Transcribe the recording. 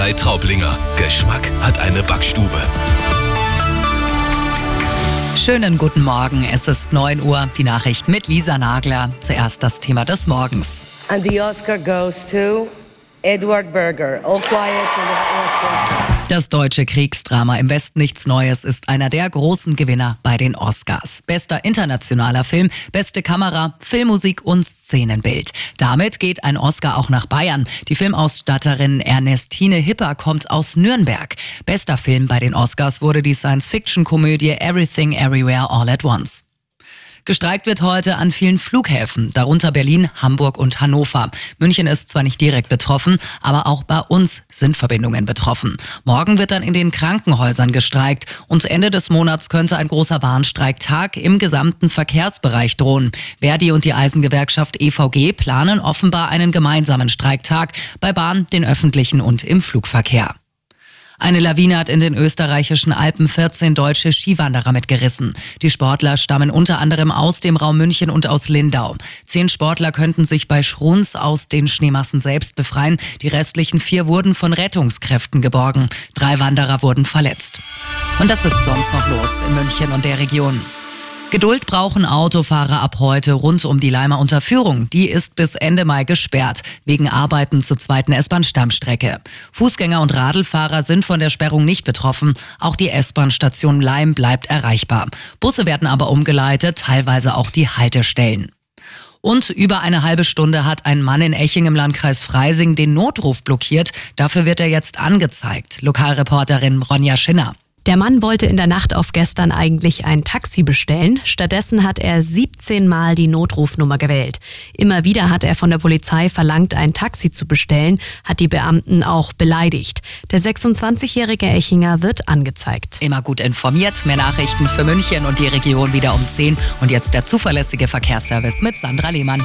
Bäckerei Traublinger. Geschmack hat eine Backstube. Schönen guten Morgen. Es ist 9 Uhr. Die Nachricht mit Lisa Nagler. Zuerst das Thema des Morgens. And the Oscar goes to Edward Berger. All quiet in the Western Das deutsche Kriegsdrama Im Westen nichts Neues ist einer der großen Gewinner bei den Oscars. Bester internationaler Film, beste Kamera, Filmmusik und Szenenbild. Damit geht ein Oscar auch nach Bayern. Die Filmausstatterin Ernestine Hipper kommt aus Nürnberg. Bester Film bei den Oscars wurde die Science-Fiction-Komödie Everything Everywhere All at Once. Gestreikt wird heute an vielen Flughäfen, darunter Berlin, Hamburg und Hannover. München ist zwar nicht direkt betroffen, aber auch bei uns sind Verbindungen betroffen. Morgen wird dann in den Krankenhäusern gestreikt und Ende des Monats könnte ein großer Warnstreiktag im gesamten Verkehrsbereich drohen. Verdi und die Eisengewerkschaft EVG planen offenbar einen gemeinsamen Streiktag bei Bahn, den öffentlichen und im Flugverkehr. Eine Lawine hat in den österreichischen Alpen 14 deutsche Skiwanderer mitgerissen. Die Sportler stammen unter anderem aus dem Raum München und aus Lindau. Zehn Sportler könnten sich bei Schruns aus den Schneemassen selbst befreien. Die restlichen vier wurden von Rettungskräften geborgen. Drei Wanderer wurden verletzt. Und das ist sonst noch los in München und der Region. Geduld brauchen Autofahrer ab heute rund um die Leimer Unterführung. Die ist bis Ende Mai gesperrt, wegen Arbeiten zur zweiten S-Bahn-Stammstrecke. Fußgänger und Radlfahrer sind von der Sperrung nicht betroffen. Auch die S-Bahn-Station Leim bleibt erreichbar. Busse werden aber umgeleitet, teilweise auch die Haltestellen. Und über eine halbe Stunde hat ein Mann in Eching im Landkreis Freising den Notruf blockiert. Dafür wird er jetzt angezeigt. Lokalreporterin Ronja Schinner. Der Mann wollte in der Nacht auf gestern eigentlich ein Taxi bestellen. Stattdessen hat er 17 Mal die Notrufnummer gewählt. Immer wieder hat er von der Polizei verlangt, ein Taxi zu bestellen, hat die Beamten auch beleidigt. Der 26-jährige Echinger wird angezeigt. Immer gut informiert. Mehr Nachrichten für München und die Region wieder um 10. Und jetzt der zuverlässige Verkehrsservice mit Sandra Lehmann.